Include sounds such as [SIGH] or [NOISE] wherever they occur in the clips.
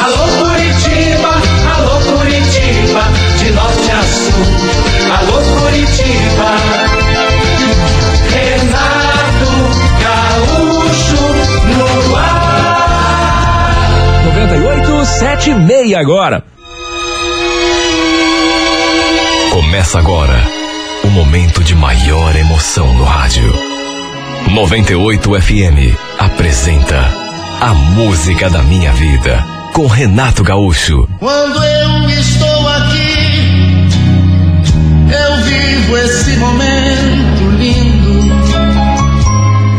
Alô Curitiba, alô Curitiba, de norte a sul. Alô Curitiba. Renato Gaúcho no ar. 98, 7 e meia agora. Começa agora o momento de maior emoção no rádio. 98 FM apresenta A Música da Minha Vida com Renato Gaúcho. Quando eu estou aqui, eu vivo esse momento lindo.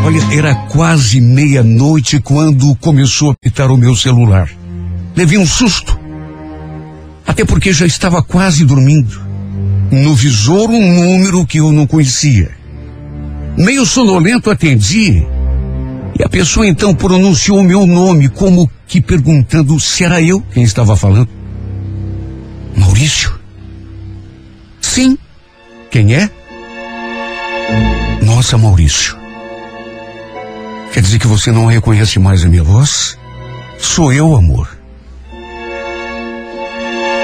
Olha, era quase meia-noite quando começou a pitar o meu celular. Levei um susto. Até porque já estava quase dormindo. No visor, um número que eu não conhecia. Meio sonolento atendi. E a pessoa então pronunciou meu nome, como que perguntando se era eu quem estava falando. Maurício? Sim. Quem é? Nossa, Maurício. Quer dizer que você não reconhece mais a minha voz? Sou eu, amor.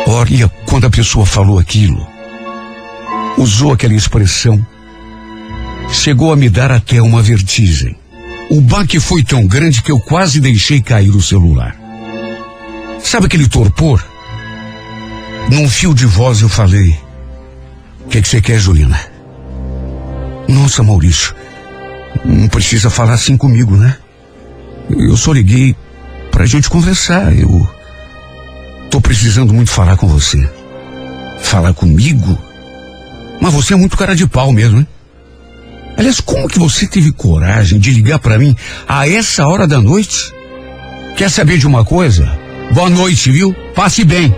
Olha, quando a pessoa falou aquilo, usou aquela expressão, chegou a me dar até uma vertigem. O baque foi tão grande que eu quase deixei cair o celular. Sabe aquele torpor? Num fio de voz eu falei: O que, é que você quer, Juliana? Nossa, Maurício, não precisa falar assim comigo, né? Eu só liguei pra gente conversar. Eu tô precisando muito falar com você. Falar comigo? Mas você é muito cara de pau mesmo, hein? Aliás, como que você teve coragem de ligar para mim a essa hora da noite? Quer saber de uma coisa? Boa noite, viu? Passe bem.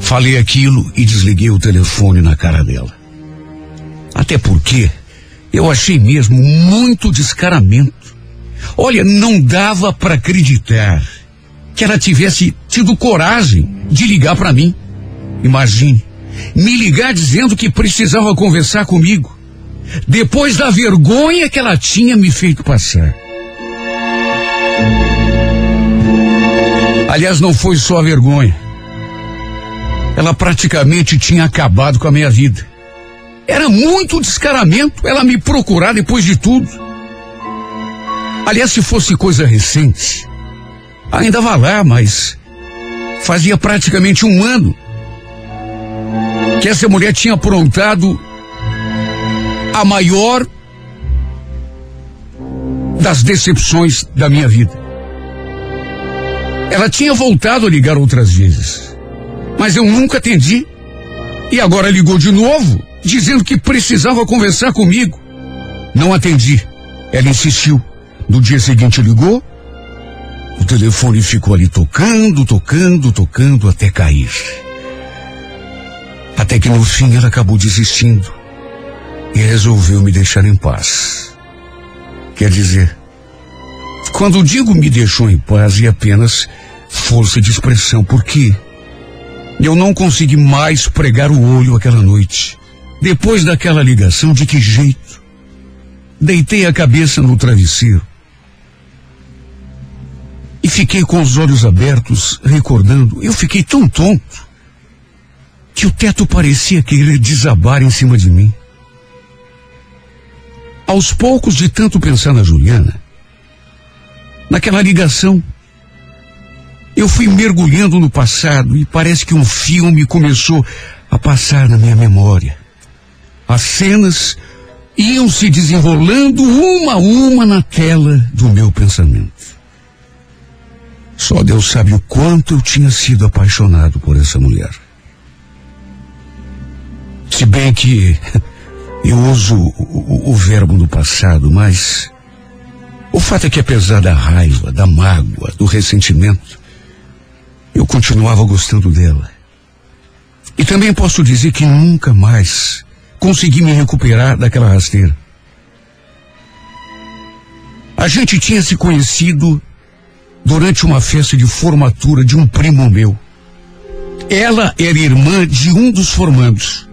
Falei aquilo e desliguei o telefone na cara dela. Até porque eu achei mesmo muito descaramento. Olha, não dava para acreditar que ela tivesse tido coragem de ligar para mim. Imagine, me ligar dizendo que precisava conversar comigo, depois da vergonha que ela tinha me feito passar. Aliás, não foi só a vergonha. Ela praticamente tinha acabado com a minha vida. Era muito descaramento ela me procurar depois de tudo. Aliás, se fosse coisa recente, ainda vá lá, mas fazia praticamente um ano que essa mulher tinha aprontado a maior das decepções da minha vida. Ela tinha voltado a ligar outras vezes, mas eu nunca atendi. E agora ligou de novo, dizendo que precisava conversar comigo. Não atendi. Ela insistiu. No dia seguinte ligou. O telefone ficou ali tocando, tocando, tocando até cair. Até que no fim ela acabou desistindo e resolveu me deixar em paz. Quer dizer, quando digo me deixou em paz, é apenas força de expressão, porque eu não consegui mais pregar o olho aquela noite. Depois daquela ligação, de que jeito? Deitei a cabeça no travesseiro e fiquei com os olhos abertos, recordando. Eu fiquei tão tonto que o teto parecia querer desabar em cima de mim. Aos poucos, de tanto pensar na Juliana, naquela ligação, eu fui mergulhando no passado e parece que um filme começou a passar na minha memória. As cenas iam se desenrolando uma a uma na tela do meu pensamento. Só Deus sabe o quanto eu tinha sido apaixonado por essa mulher. Se bem que [LAUGHS] eu uso o, o, verbo no passado, mas o fato é que apesar da raiva, da mágoa, do ressentimento, eu continuava gostando dela. E também posso dizer que nunca mais consegui me recuperar daquela rasteira. A gente tinha se conhecido durante uma festa de formatura de um primo meu. Ela era irmã de um dos formandos.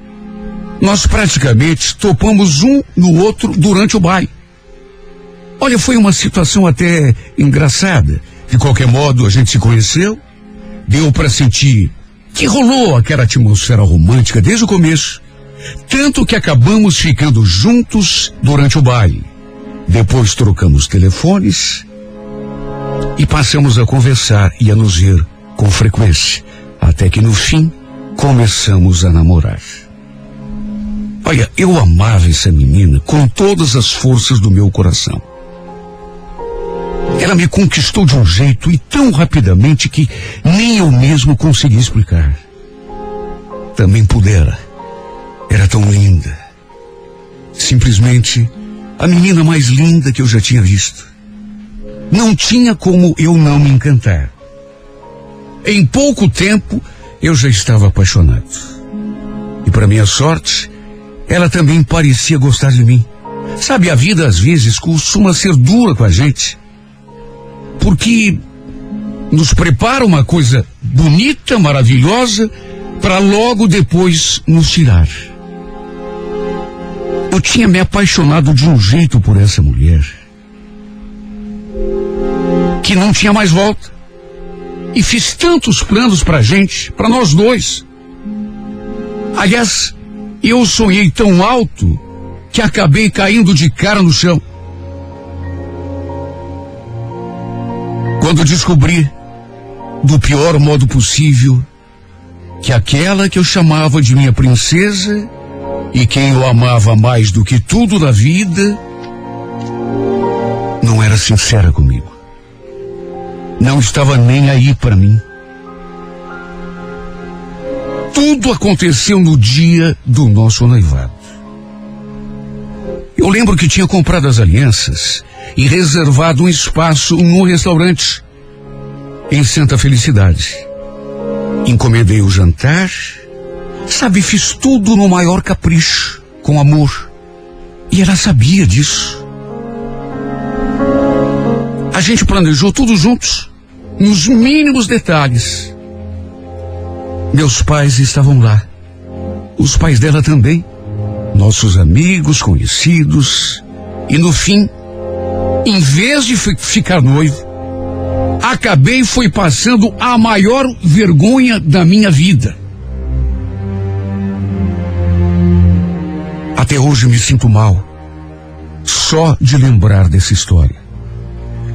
Nós praticamente topamos um no outro durante o baile. Olha, foi uma situação até engraçada. De qualquer modo, a gente se conheceu, Deu para sentir que rolou aquela atmosfera romântica desde o começo. Tanto que acabamos ficando juntos durante o baile. Depois trocamos telefones e passamos a conversar e a nos ver com frequência. Até que no fim começamos a namorar. Olha, eu amava essa menina com todas as forças do meu coração. Ela me conquistou de um jeito e tão rapidamente que nem eu mesmo consegui explicar. Também pudera. Era tão linda. Simplesmente a menina mais linda que eu já tinha visto. Não tinha como eu não me encantar. Em pouco tempo, eu já estava apaixonado. E para minha sorte, ela também parecia gostar de mim. Sabe, a vida às vezes costuma ser dura com a gente. Porque nos prepara uma coisa bonita, maravilhosa, para logo depois nos tirar. Eu tinha me apaixonado de um jeito por essa mulher que não tinha mais volta. E fiz tantos planos pra gente, para nós dois. Aliás, eu sonhei tão alto que acabei caindo de cara no chão. Quando descobri, do pior modo possível, que aquela que eu chamava de minha princesa e quem eu amava mais do que tudo na vida, não era sincera comigo. Não estava nem aí para mim. Tudo aconteceu no dia do nosso noivado. Eu lembro que tinha comprado as alianças e reservado um espaço num restaurante em Santa Felicidade. Encomendei o jantar, sabe, fiz tudo no maior capricho, com amor. E ela sabia disso. A gente planejou tudo juntos, nos mínimos detalhes. Meus pais estavam lá. Os pais dela também. Nossos amigos, conhecidos. E no fim, em vez de ficar noivo, acabei foi passando a maior vergonha da minha vida. Até hoje me sinto mal, só de lembrar dessa história.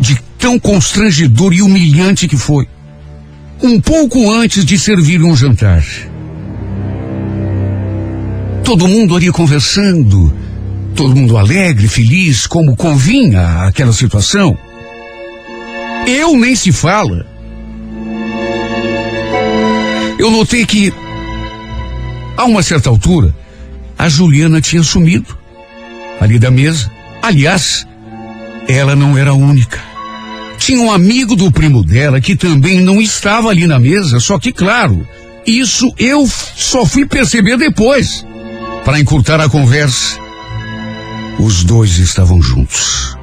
De tão constrangedor e humilhante que foi. Um pouco antes de servir um jantar. Todo mundo ali conversando, todo mundo alegre, feliz, como convinha àquela situação. Eu nem se fala. Eu notei que, a uma certa altura, a Juliana tinha sumido ali da mesa. Aliás, ela não era a única. Tinha um amigo do primo dela que também não estava ali na mesa, só que, claro, isso eu só fui perceber depois. Para encurtar a conversa, os dois estavam juntos.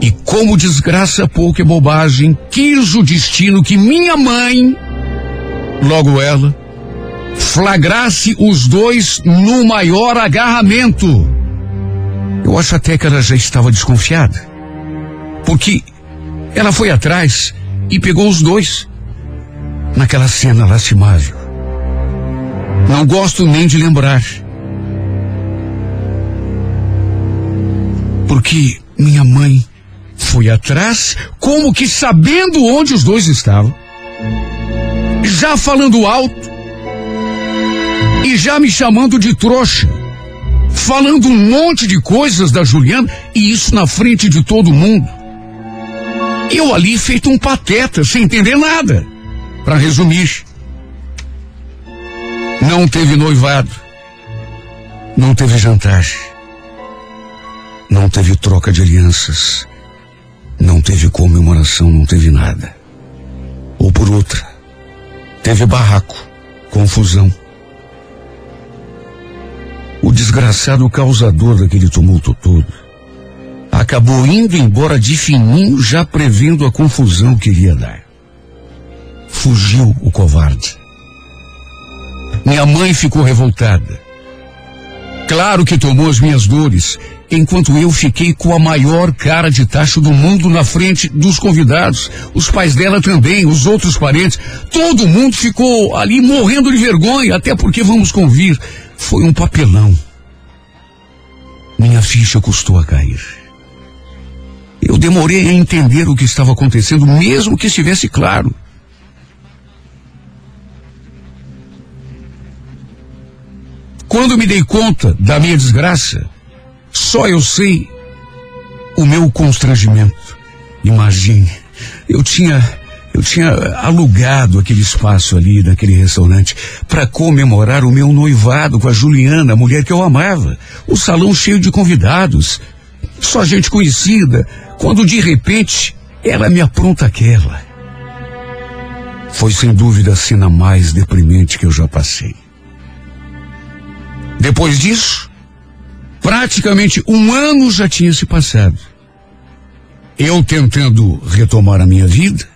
E como desgraça pouca bobagem, quis o destino que minha mãe, logo ela, flagrasse os dois no maior agarramento. Eu acho até que ela já estava desconfiada. Porque ela foi atrás e pegou os dois naquela cena lastimável. Não gosto nem de lembrar. Porque minha mãe foi atrás, como que sabendo onde os dois estavam, já falando alto e já me chamando de trouxa, falando um monte de coisas da Juliana e isso na frente de todo mundo. Eu ali feito um pateta, sem entender nada. Para resumir, não teve noivado, não teve jantar, não teve troca de alianças, não teve comemoração, não teve nada. Ou por outra, teve barraco, confusão. O desgraçado causador daquele tumulto todo acabou indo embora de fininho, já prevendo a confusão que iria dar. Fugiu o covarde. Minha mãe ficou revoltada. Claro que tomou as minhas dores enquanto eu fiquei com a maior cara de tacho do mundo na frente dos convidados. Os pais dela também, os outros parentes. Todo mundo ficou ali morrendo de vergonha, até porque, vamos convir, foi um papelão. Minha ficha custou a cair. Eu demorei a entender o que estava acontecendo, mesmo que estivesse claro. Quando me dei conta da minha desgraça, só eu sei o meu constrangimento. Imagine, eu tinha eu tinha alugado aquele espaço ali naquele restaurante para comemorar o meu noivado com a Juliana, a mulher que eu amava. O salão cheio de convidados, só gente conhecida, quando de repente ela me apronta aquela. Foi sem dúvida a cena mais deprimente que eu já passei. Depois disso, praticamente um ano já tinha se passado. Eu tentando retomar a minha vida,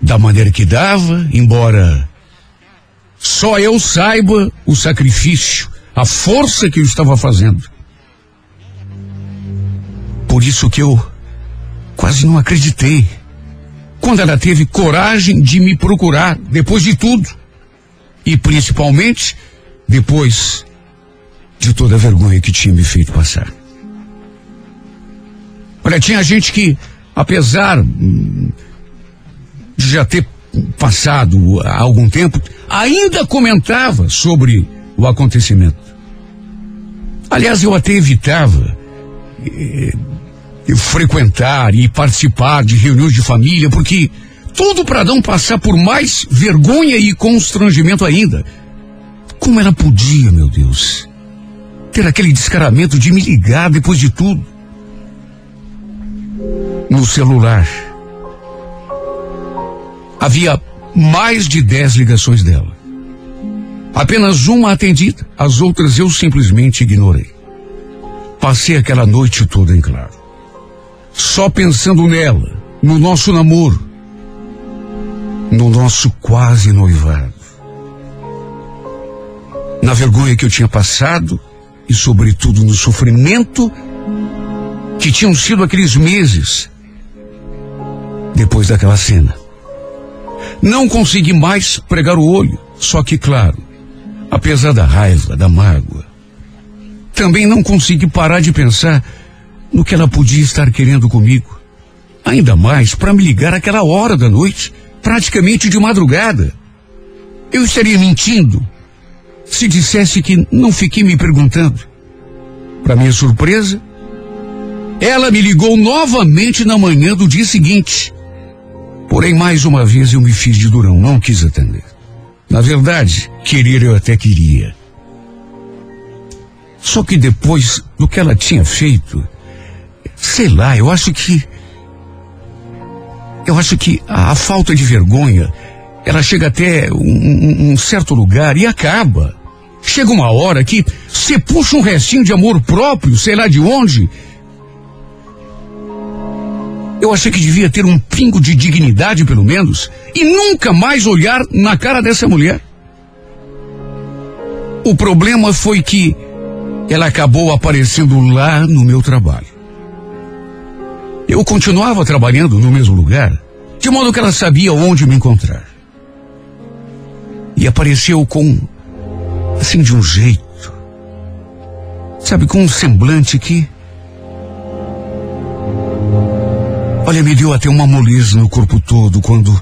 da maneira que dava, embora só eu saiba o sacrifício, a força que eu estava fazendo. Por isso que eu quase não acreditei. Quando ela teve coragem de me procurar, depois de tudo. E principalmente, depois de toda a vergonha que tinha me feito passar. Olha, tinha gente que, apesar hum, de já ter passado há algum tempo, ainda comentava sobre o acontecimento. Aliás, eu até evitava eh, frequentar e participar de reuniões de família, porque tudo para não passar por mais vergonha e constrangimento ainda. Como ela podia, meu Deus, ter aquele descaramento de me ligar depois de tudo? No celular havia mais de dez ligações dela. Apenas uma atendida, as outras eu simplesmente ignorei. Passei aquela noite toda em claro. Só pensando nela, no nosso namoro, no nosso quase noivado. Na vergonha que eu tinha passado e, sobretudo, no sofrimento que tinham sido aqueles meses depois daquela cena. Não consegui mais pregar o olho, só que, claro, apesar da raiva, da mágoa, também não consegui parar de pensar no que ela podia estar querendo comigo. Ainda mais para me ligar aquela hora da noite, praticamente de madrugada. Eu estaria mentindo se dissesse que não fiquei me perguntando. Para minha surpresa, ela me ligou novamente na manhã do dia seguinte. Porém, mais uma vez eu me fiz de durão, não quis atender. Na verdade, querer eu até queria. Só que depois do que ela tinha feito, sei lá, eu acho que. Eu acho que a, a falta de vergonha, ela chega até um, um, certo lugar e acaba. Chega uma hora que você puxa um restinho de amor próprio, sei lá de onde. Eu achei que devia ter um pingo de dignidade, pelo menos, e nunca mais olhar na cara dessa mulher. O problema foi que ela acabou aparecendo lá no meu trabalho. Eu continuava trabalhando no mesmo lugar, de modo que ela sabia onde me encontrar. E apareceu com, assim, de um jeito, sabe, com um semblante que. Olha, me deu até uma moleza no corpo todo quando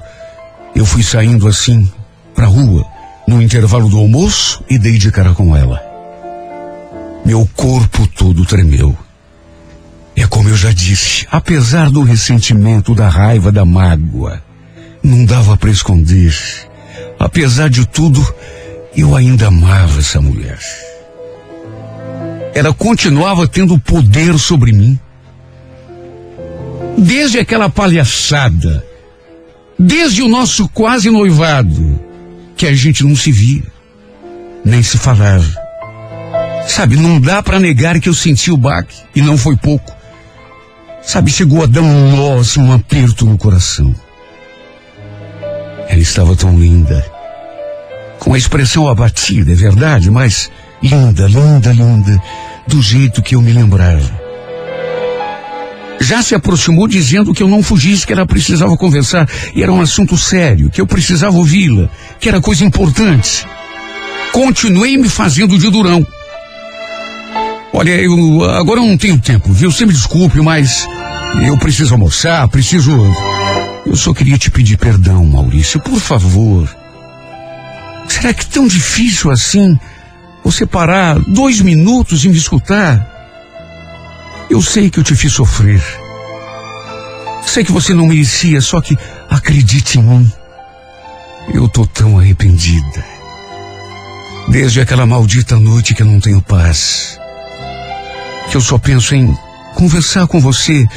eu fui saindo assim, pra rua, no intervalo do almoço e dei de cara com ela. Meu corpo todo tremeu. É como eu já disse, apesar do ressentimento, da raiva, da mágoa, não dava para esconder. Apesar de tudo, eu ainda amava essa mulher. Ela continuava tendo poder sobre mim. Desde aquela palhaçada, desde o nosso quase noivado, que a gente não se via, nem se falava. Sabe, não dá para negar que eu senti o baque, e não foi pouco. Sabe, chegou a dar um nó, assim, um aperto no coração. Ela estava tão linda. Com a expressão abatida, é verdade, mas linda, linda, linda. do jeito que eu me lembrava. Já se aproximou dizendo que eu não fugisse, que ela precisava conversar e era um assunto sério, que eu precisava ouvi-la, que era coisa importante. Continuei me fazendo de durão. Olha, eu agora eu não tenho tempo, viu? Você me desculpe, mas eu preciso almoçar, preciso. Eu só queria te pedir perdão, Maurício, por favor. Será que é tão difícil assim você parar dois minutos e me escutar? Eu sei que eu te fiz sofrer. Sei que você não merecia, só que acredite em mim. Eu tô tão arrependida. Desde aquela maldita noite que eu não tenho paz. Que eu só penso em conversar com você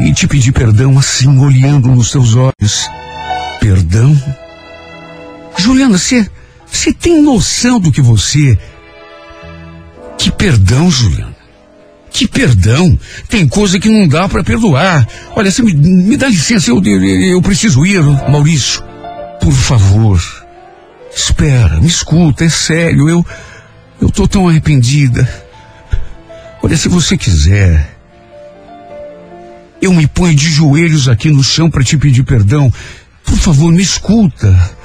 e te pedir perdão assim, olhando nos seus olhos. Perdão? Juliana, você, você tem noção do que você. Que perdão, Juliana? Que perdão? Tem coisa que não dá para perdoar. Olha, você me, me dá licença, eu, eu, eu preciso ir, Maurício. Por favor. Espera, me escuta, é sério, eu. Eu tô tão arrependida. Olha, se você quiser. Eu me ponho de joelhos aqui no chão para te pedir perdão. Por favor, me escuta.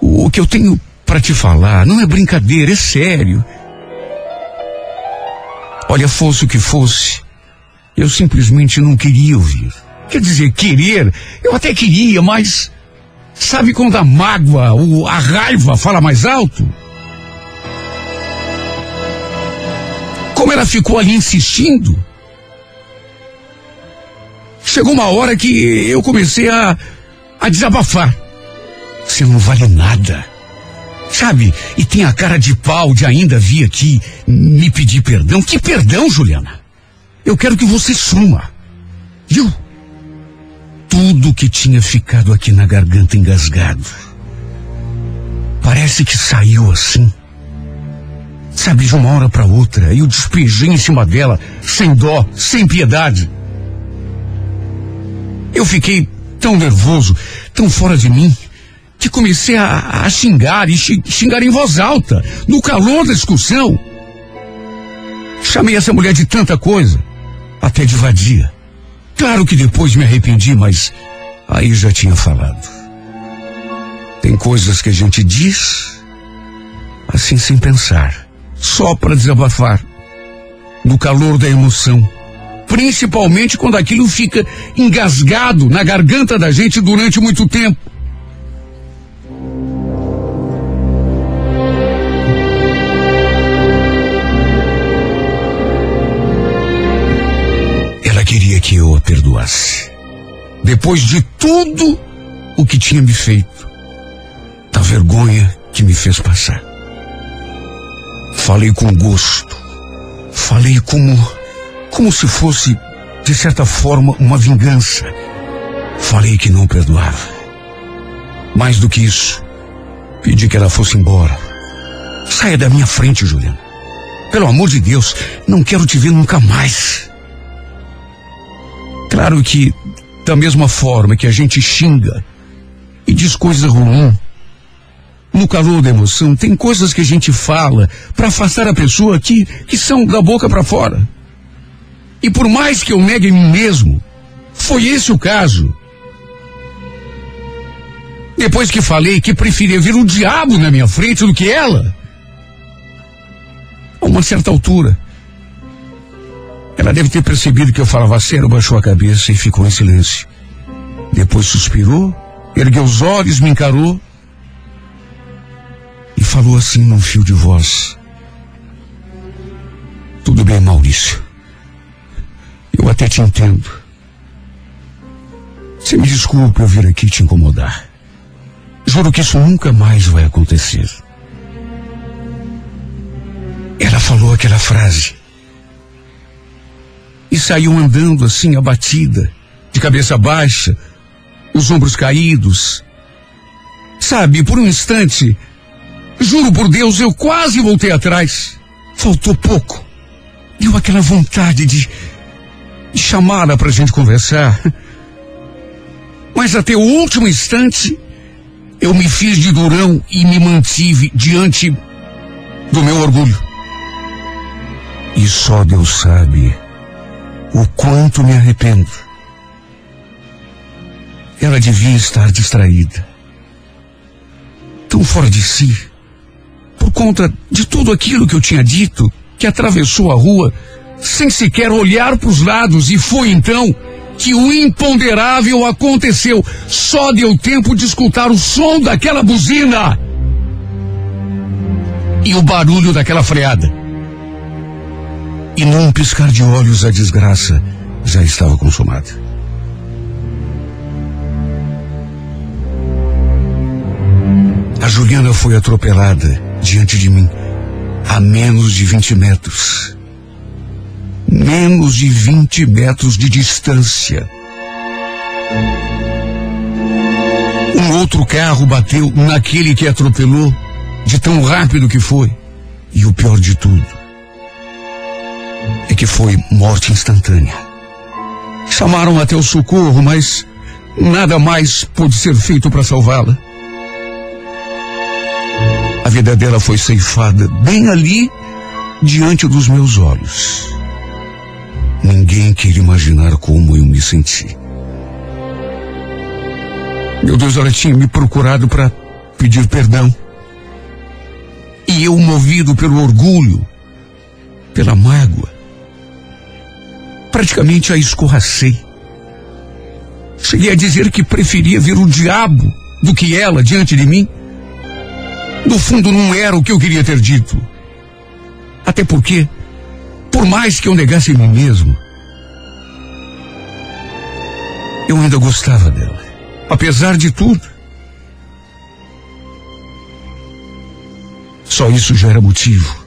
O que eu tenho para te falar não é brincadeira, é sério. Olha, fosse o que fosse, eu simplesmente não queria ouvir. Quer dizer, querer, eu até queria, mas sabe quando a mágoa, ou a raiva fala mais alto? Como ela ficou ali insistindo, chegou uma hora que eu comecei a, a desabafar. Você não vale nada. Sabe? E tem a cara de pau de ainda vir aqui me pedir perdão. Que perdão, Juliana? Eu quero que você suma. Viu? Tudo que tinha ficado aqui na garganta engasgado. Parece que saiu assim. Sabe, de uma hora para outra, eu despejei em cima dela, sem dó, sem piedade. Eu fiquei tão nervoso, tão fora de mim que comecei a, a xingar e xingar em voz alta, no calor da discussão. Chamei essa mulher de tanta coisa, até de vadia. Claro que depois me arrependi, mas aí já tinha falado. Tem coisas que a gente diz assim sem pensar, só para desabafar, no calor da emoção. Principalmente quando aquilo fica engasgado na garganta da gente durante muito tempo. que eu a perdoasse. Depois de tudo o que tinha me feito, da vergonha que me fez passar. Falei com gosto. Falei como, como se fosse, de certa forma, uma vingança. Falei que não perdoava. Mais do que isso, pedi que ela fosse embora. Saia da minha frente, Juliana. Pelo amor de Deus, não quero te ver nunca mais. Claro que, da mesma forma que a gente xinga e diz coisa ruim, no calor da emoção, tem coisas que a gente fala para afastar a pessoa que, que são da boca para fora. E por mais que eu negue em mim mesmo, foi esse o caso. Depois que falei que preferia ver o diabo na minha frente do que ela, a uma certa altura, ela deve ter percebido que eu falava sério, baixou a cabeça e ficou em silêncio. Depois suspirou, ergueu os olhos, me encarou e falou assim num fio de voz. Tudo bem, Maurício. Eu até te entendo. Você me desculpe eu vir aqui te incomodar. Juro que isso nunca mais vai acontecer. Ela falou aquela frase e saiu andando assim, abatida, de cabeça baixa, os ombros caídos. Sabe, por um instante, juro por Deus, eu quase voltei atrás. Faltou pouco. Deu aquela vontade de, de chamá-la para a gente conversar. Mas até o último instante, eu me fiz de durão e me mantive diante do meu orgulho. E só Deus sabe o quanto me arrependo. Ela devia estar distraída, tão fora de si, por conta de tudo aquilo que eu tinha dito, que atravessou a rua sem sequer olhar para os lados e foi então que o imponderável aconteceu. Só deu tempo de escutar o som daquela buzina e o barulho daquela freada. E num piscar de olhos a desgraça já estava consumada. A Juliana foi atropelada diante de mim a menos de 20 metros. Menos de 20 metros de distância. Um outro carro bateu naquele que atropelou, de tão rápido que foi. E o pior de tudo é que foi morte instantânea. Chamaram até o socorro, mas nada mais pôde ser feito para salvá-la. A vida dela foi ceifada bem ali, diante dos meus olhos. Ninguém queria imaginar como eu me senti. Meu Deus, ela tinha me procurado para pedir perdão. E eu, movido pelo orgulho, pela mágoa, praticamente a escorracei. Cheguei a dizer que preferia ver o diabo do que ela diante de mim. No fundo, não era o que eu queria ter dito. Até porque, por mais que eu negasse em mim mesmo, eu ainda gostava dela. Apesar de tudo. Só isso já era motivo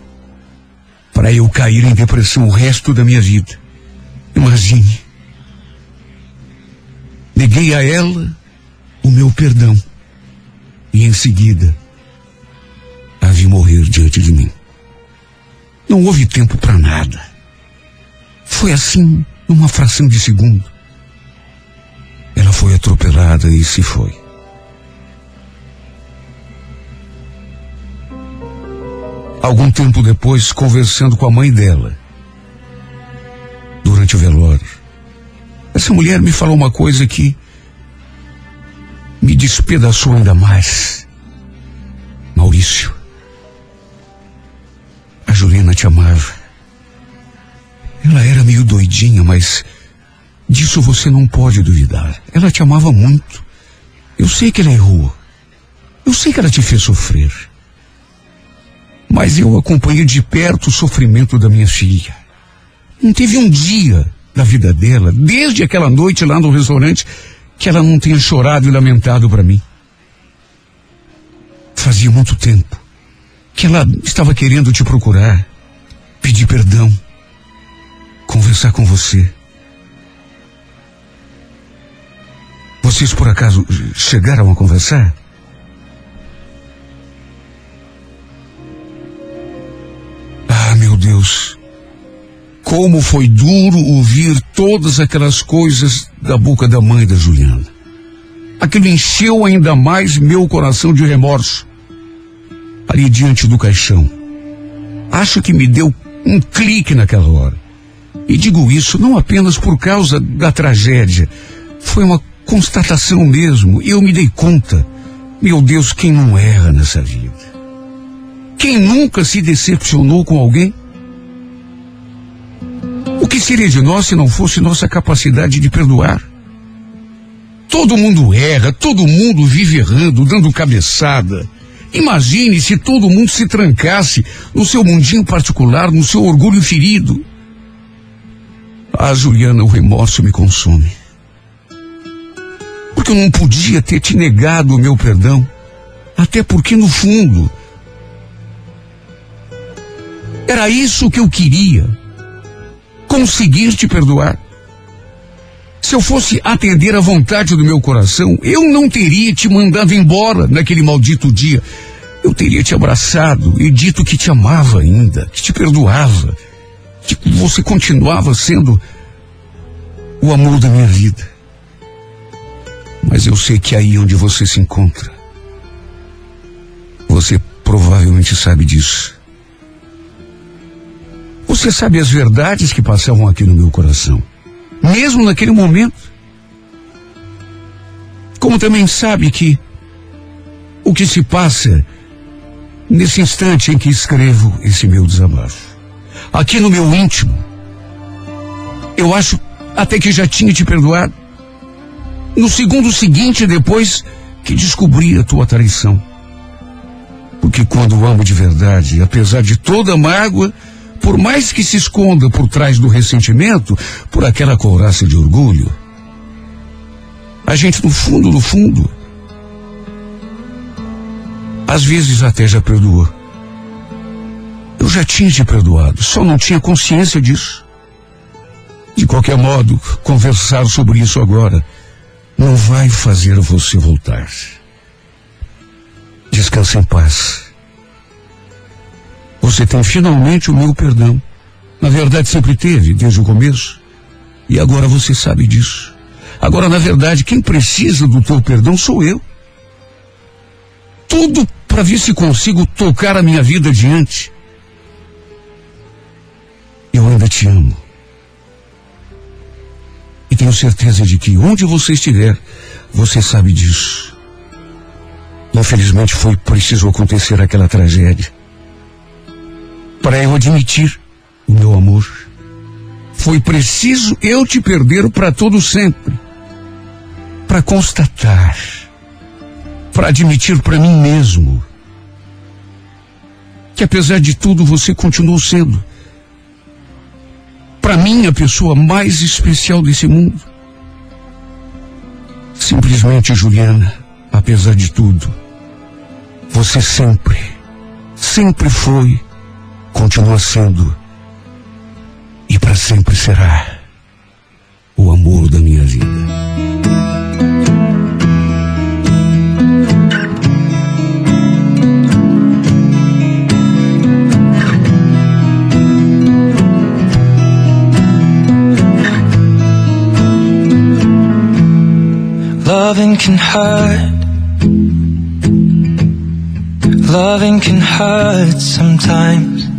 para eu cair em depressão o resto da minha vida. Imagine. Neguei a ela o meu perdão. E em seguida, a vi morrer diante de mim. Não houve tempo para nada. Foi assim, numa fração de segundo. Ela foi atropelada e se foi. Algum tempo depois, conversando com a mãe dela, durante o velório, essa mulher me falou uma coisa que me despedaçou ainda mais. Maurício, Juliana te amava. Ela era meio doidinha, mas disso você não pode duvidar. Ela te amava muito. Eu sei que ela errou. Eu sei que ela te fez sofrer. Mas eu acompanhei de perto o sofrimento da minha filha. Não teve um dia da vida dela, desde aquela noite lá no restaurante, que ela não tenha chorado e lamentado para mim. Fazia muito tempo que ela estava querendo te procurar, pedir perdão, conversar com você. Vocês por acaso chegaram a conversar? Ah, meu Deus. Como foi duro ouvir todas aquelas coisas da boca da mãe da Juliana. Aquilo encheu ainda mais meu coração de remorso. Ali diante do caixão. Acho que me deu um clique naquela hora. E digo isso não apenas por causa da tragédia. Foi uma constatação mesmo. Eu me dei conta. Meu Deus, quem não erra nessa vida? Quem nunca se decepcionou com alguém? O que seria de nós se não fosse nossa capacidade de perdoar? Todo mundo erra, todo mundo vive errando, dando cabeçada. Imagine se todo mundo se trancasse no seu mundinho particular, no seu orgulho ferido. Ah, Juliana, o remorso me consome. Porque eu não podia ter te negado o meu perdão. Até porque, no fundo, era isso que eu queria. Conseguir te perdoar. Se eu fosse atender à vontade do meu coração, eu não teria te mandado embora naquele maldito dia. Eu teria te abraçado e dito que te amava ainda, que te perdoava, que você continuava sendo o amor da minha vida. Mas eu sei que aí onde você se encontra, você provavelmente sabe disso. Você sabe as verdades que passavam aqui no meu coração, mesmo naquele momento. Como também sabe que o que se passa nesse instante em que escrevo esse meu desabafo. Aqui no meu íntimo, eu acho até que já tinha te perdoado. No segundo seguinte, depois que descobri a tua traição. Porque quando amo de verdade, apesar de toda a mágoa, por mais que se esconda por trás do ressentimento, por aquela couraça de orgulho, a gente no fundo, no fundo, às vezes até já perdoou. Eu já tinha te perdoado, só não tinha consciência disso. De qualquer modo, conversar sobre isso agora não vai fazer você voltar. Descanse em paz. Você tem finalmente o meu perdão. Na verdade, sempre teve, desde o começo. E agora você sabe disso. Agora, na verdade, quem precisa do teu perdão sou eu. Tudo para ver se consigo tocar a minha vida adiante. Eu ainda te amo. E tenho certeza de que onde você estiver, você sabe disso. Infelizmente foi preciso acontecer aquela tragédia. Para eu admitir o meu amor. Foi preciso eu te perder para todo sempre. Para constatar. Para admitir para mim mesmo. Que apesar de tudo você continuou sendo. Para mim a pessoa mais especial desse mundo. Simplesmente, Juliana, apesar de tudo, você sempre, sempre foi, continua sendo e para sempre será o amor da minha vida. Loving can hurt. Loving can hurt sometimes.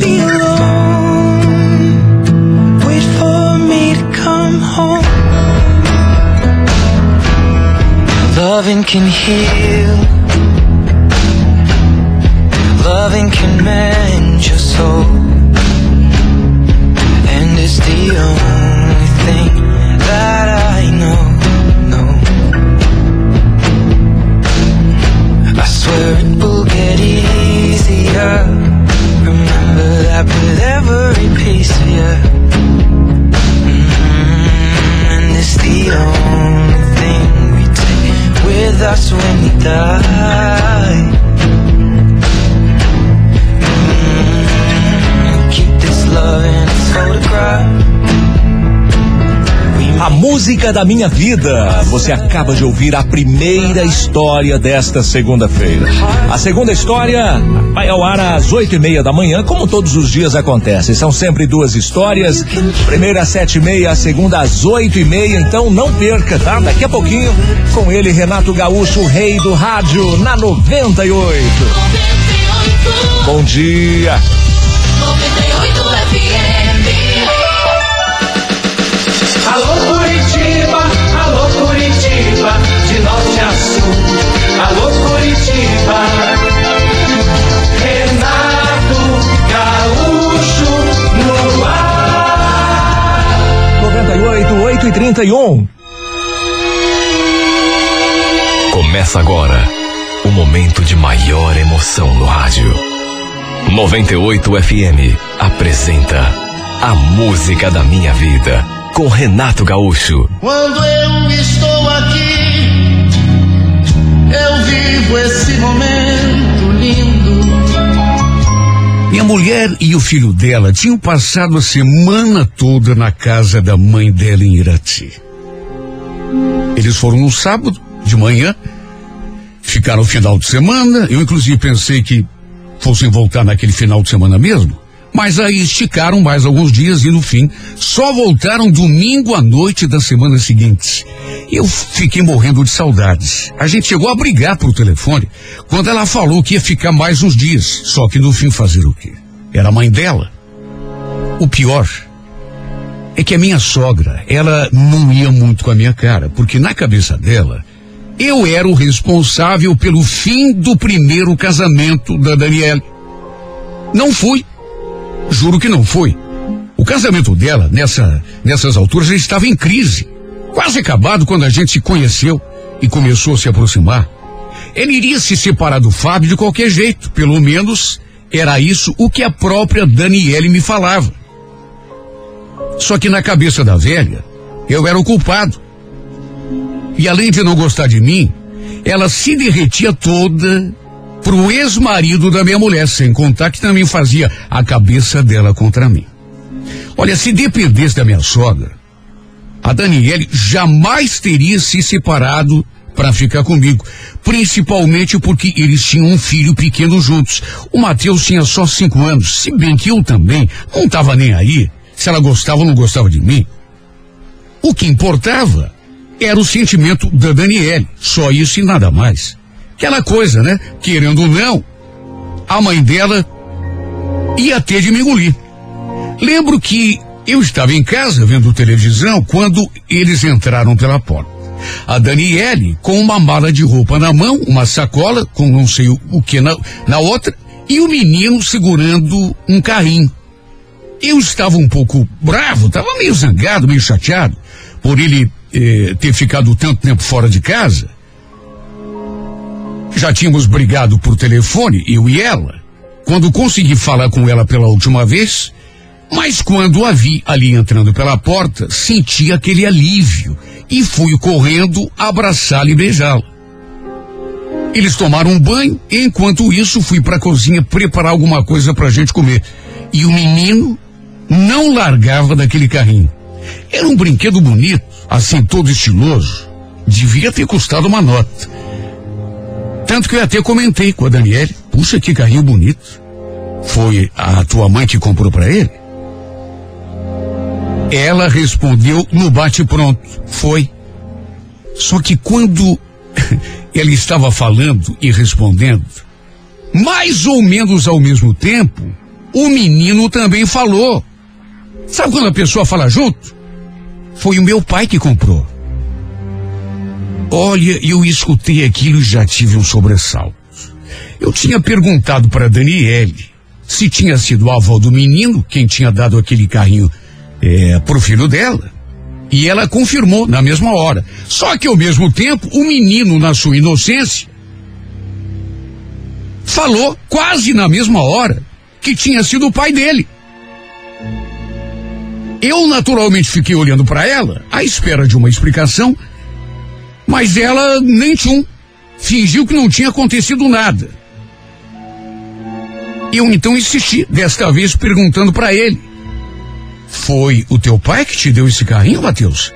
be alone. Wait for me to come home. Loving can heal. Loving can mend your soul. Música da minha vida. Você acaba de ouvir a primeira história desta segunda-feira. A segunda história vai ao ar às oito e meia da manhã, como todos os dias acontece. São sempre duas histórias. Primeira às sete e meia, a segunda às oito e meia. Então não perca, tá? Daqui a pouquinho, com ele, Renato Gaúcho, o rei do rádio, na 98. Bom dia. e 31. Começa agora o momento de maior emoção no rádio. 98 FM apresenta A Música da Minha Vida com Renato Gaúcho. Quando eu estou aqui eu vivo esse momento lindo. Minha mulher e o filho dela tinham passado a semana toda na casa da mãe dela em Irati. Eles foram no sábado, de manhã, ficaram o final de semana. Eu, inclusive, pensei que fossem voltar naquele final de semana mesmo. Mas aí esticaram mais alguns dias e, no fim, só voltaram domingo à noite da semana seguinte. Eu fiquei morrendo de saudades. A gente chegou a brigar por telefone quando ela falou que ia ficar mais uns dias. Só que no fim fazer o quê? Era a mãe dela. O pior é que a minha sogra, ela não ia muito com a minha cara, porque na cabeça dela, eu era o responsável pelo fim do primeiro casamento da Daniela. Não fui. Juro que não foi. O casamento dela, nessa, nessas alturas, já estava em crise. Quase acabado quando a gente se conheceu e começou a se aproximar. Ele iria se separar do Fábio de qualquer jeito, pelo menos era isso o que a própria Daniele me falava. Só que na cabeça da velha, eu era o culpado. E além de não gostar de mim, ela se derretia toda pro ex-marido da minha mulher, sem contar que também fazia a cabeça dela contra mim. Olha, se dependesse da minha sogra, a Daniele jamais teria se separado para ficar comigo, principalmente porque eles tinham um filho pequeno juntos. O Matheus tinha só cinco anos, se bem que eu também não estava nem aí se ela gostava ou não gostava de mim. O que importava era o sentimento da Daniele, só isso e nada mais. Aquela coisa, né? Querendo ou não, a mãe dela ia ter de me engolir. Lembro que eu estava em casa vendo televisão quando eles entraram pela porta. A Daniele com uma mala de roupa na mão, uma sacola com não sei o, que na, na outra, e o menino segurando um carrinho. Eu estava um pouco bravo, estava meio zangado, meio chateado por ele eh, ter ficado tanto tempo fora de casa. Já tínhamos brigado por telefone, eu e ela, quando consegui falar com ela pela última vez, mas quando a vi ali entrando pela porta, senti aquele alívio e fui correndo abraçá-la e beijá-la. Eles tomaram um banho, enquanto isso fui para a cozinha preparar alguma coisa para a gente comer. E o menino não largava daquele carrinho. Era um brinquedo bonito, assim todo estiloso. Devia ter custado uma nota. Tanto que eu até comentei com a Daniele, puxa que carrinho bonito. Foi a tua mãe que comprou para ele? Ela respondeu no bate-pronto, foi. Só que quando [LAUGHS] ela estava falando e respondendo, mais ou menos ao mesmo tempo, o menino também falou. Sabe quando a pessoa fala junto? Foi o meu pai que comprou. Olha, eu escutei aquilo e já tive um sobressalto. Eu tinha perguntado para Daniele se tinha sido a avó do menino quem tinha dado aquele carrinho é, pro filho dela. E ela confirmou na mesma hora. Só que ao mesmo tempo, o menino, na sua inocência, falou quase na mesma hora que tinha sido o pai dele. Eu naturalmente fiquei olhando para ela, à espera de uma explicação, mas ela nem tchum. Fingiu que não tinha acontecido nada. Eu então insisti, desta vez perguntando para ele: Foi o teu pai que te deu esse carrinho, Matheus?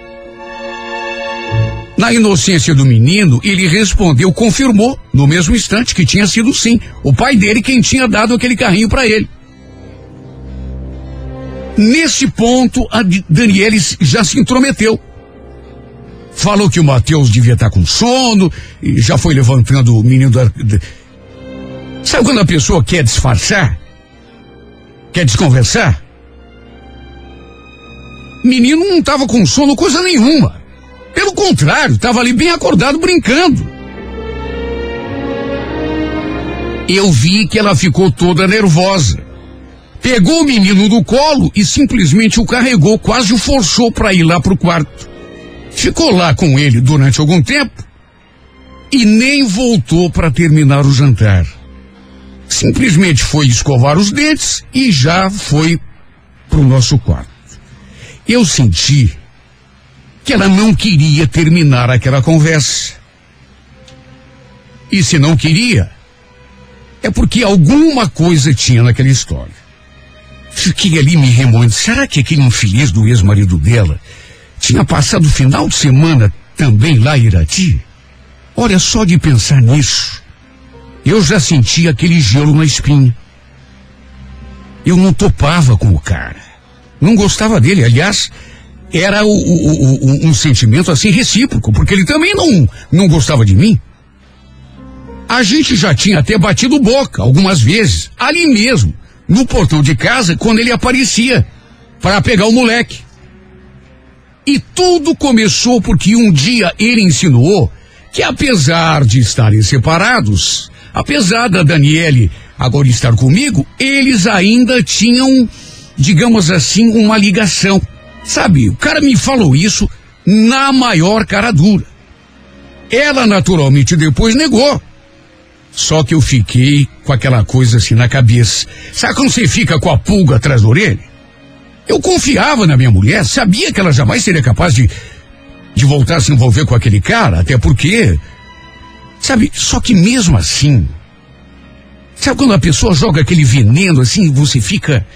Na inocência do menino, ele respondeu, confirmou, no mesmo instante, que tinha sido sim, o pai dele quem tinha dado aquele carrinho para ele. Nesse ponto, a Daniele já se intrometeu. Falou que o Matheus devia estar com sono, e já foi levantando o menino da. Sabe quando a pessoa quer disfarçar? Quer desconversar? Menino não estava com sono coisa nenhuma. Pelo contrário, estava ali bem acordado brincando. Eu vi que ela ficou toda nervosa. Pegou o menino do colo e simplesmente o carregou, quase o forçou para ir lá pro quarto. Ficou lá com ele durante algum tempo e nem voltou para terminar o jantar. Simplesmente foi escovar os dentes e já foi para o nosso quarto. Eu senti que ela não queria terminar aquela conversa. E se não queria, é porque alguma coisa tinha naquela história. Fiquei ali me remoendo. Será que aquele infeliz do ex-marido dela tinha passado o final de semana também lá em Irati? Olha, só de pensar nisso, eu já sentia aquele gelo na espinha. Eu não topava com o cara. Não gostava dele. Aliás, era o, o, o, um sentimento assim recíproco, porque ele também não, não gostava de mim. A gente já tinha até batido boca algumas vezes, ali mesmo, no portão de casa, quando ele aparecia para pegar o moleque. E tudo começou porque um dia ele insinuou que apesar de estarem separados, apesar da Daniele agora estar comigo, eles ainda tinham, digamos assim, uma ligação. Sabe, o cara me falou isso na maior cara dura. Ela naturalmente depois negou. Só que eu fiquei com aquela coisa assim na cabeça. Sabe quando você fica com a pulga atrás da orelha? Eu confiava na minha mulher, sabia que ela jamais seria capaz de, de voltar a se envolver com aquele cara, até porque. Sabe, só que mesmo assim. Sabe quando a pessoa joga aquele veneno assim, você fica.